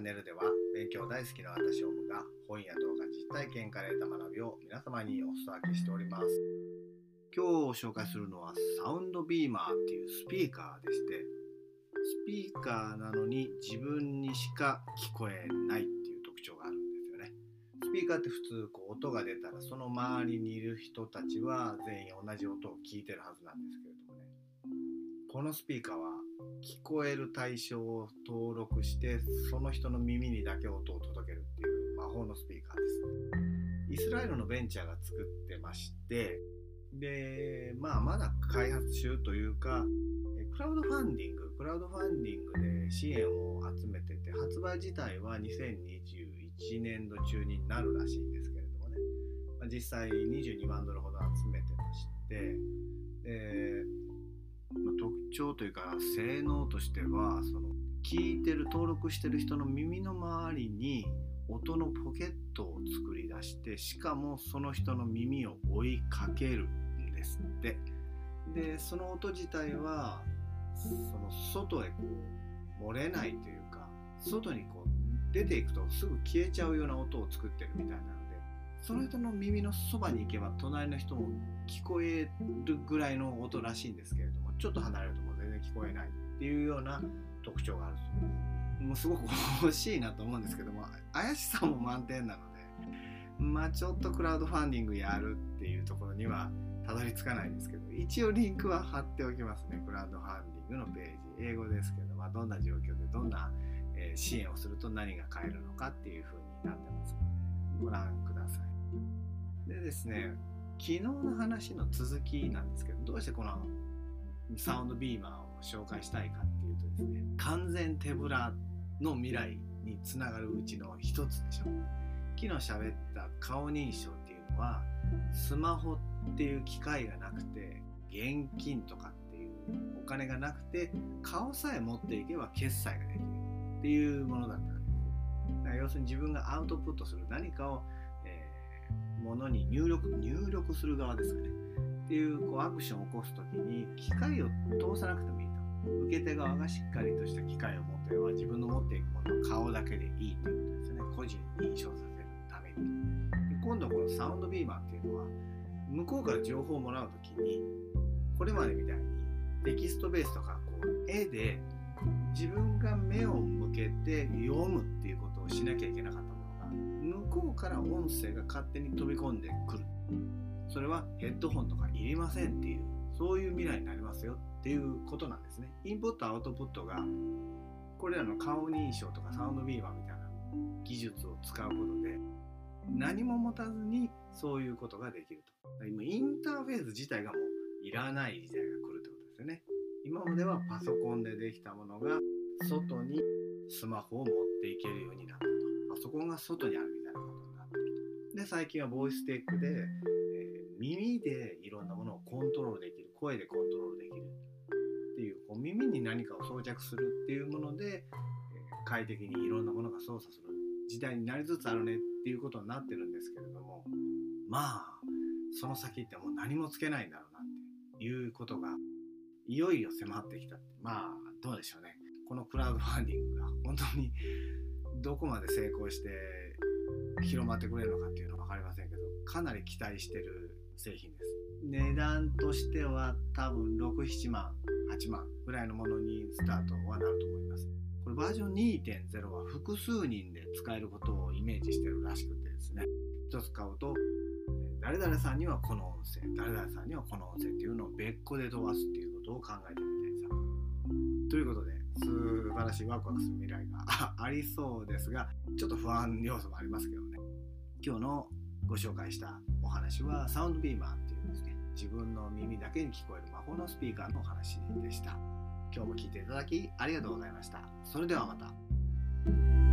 ンネルでは勉強大好きな私オムが本や動画実体験から得た学びを皆様にお裾分けしております。今日紹介するのはサウンドビーマーっていうスピーカーでしてスピーカーなのに自分にしか聞こえないっていう特徴があるんですよね。スピーカーって普通こう音が出たらその周りにいる人たちは全員同じ音を聞いてるはずなんですけれどもこのスピーカーは聞こえる対象を登録してその人の耳にだけ音を届けるっていう魔法のスピーカーです。イスラエルのベンチャーが作ってましてでまあまだ開発中というかクラウドファンディングクラウドファンディングで支援を集めてて発売自体は2021年度中になるらしいんですけれどもね、まあ、実際22万ドルほど集めてましてまあ、特徴というか性能としてはその聞いてる登録してる人の耳の周りに音のポケットを作り出してしかもその人の耳を追いかけるんですって。でその音自体はその外へこう漏れないというか外にこう出ていくとすぐ消えちゃうような音を作ってるみたいなのその人の耳のそばに行けば隣の人も聞こえるぐらいの音らしいんですけれどもちょっと離れるともう全然聞こえないっていうような特徴があるそうもうすごく欲しいなと思うんですけども怪しさも満点なのでまあちょっとクラウドファンディングやるっていうところにはたどり着かないんですけど一応リンクは貼っておきますね。クラウドファンディングのページ英語ですけど、まあ、どんな状況でどんな、え支援をすると何が買えるのかっていう風になってますご覧ください。でですね昨日の話の続きなんですけどどうしてこのサウンドビーマーを紹介したいかっていうとですね完全手ぶらの未来につながるうちの一つでしょ昨日喋った顔認証っていうのはスマホっていう機械がなくて現金とかっていうお金がなくて顔さえ持っていけば決済ができるっていうものだった要するに自分がアウトプットする何かを、えー、ものに入力入力する側ですかね。っていうこうアクションを起こす時に機械を通さなくてもいいと。受け手側がしっかりとした機械を持っては自分の持っていくもの顔だけでいいということですね。個人認証させるために。で今度このサウンドビーマーっていうのは向こうから情報をもらう時にこれまでみたいにテキストベースとかこう絵で自分が目を向けて読むっていうことしなきゃいけなかったものが向こうから音声が勝手に飛び込んでくる。それはヘッドホンとかいりませんっていうそういう未来になりますよっていうことなんですね。インプットアウトプットがこれらの顔認証とかサウンドビーバーみたいな技術を使うことで何も持たずにそういうことができると。今インターフェース自体がもういらない時代が来るってことですよね。今まではパソコンでできたものが外にスマホを持っていけるようになったと。パソコンが外にあるみたいなことになってる。とで最近はボイステックでえ耳でいろんなものをコントロールできる。声でコントロールできるっていうこう耳に何かを装着するっていうもので、え快適にいろんなものが操作する時代になりつつあるねっていうことになってるんですけれどもまあその先ってもう何もつけないんだろうなっていうことがいよいよ迫ってきたまあどうでしょうね。このクラウドファンディングが本当にどこまで成功して広まってくれるのかっていうのは分かりませんけどかなり期待してる製品です。値段としては多分67万8万ぐらいのものにスタートはなると思います。これバージョン2.0は複数人で使えることをイメージしてるらしくてですね。1つ買うと誰々さんにはこの音声誰々さんにはこの音声っていうのを別個で飛ばすっていうことを考えてみたいですということで素晴らしいワクワクする未来がありそうですがちょっと不安要素もありますけどね。今日のご紹介したお話はサウンドビーマーっていうですね自分の耳だけに聞こえる魔法のスピーカーのお話でした。今日も聞いていただきありがとうございました。それではまた。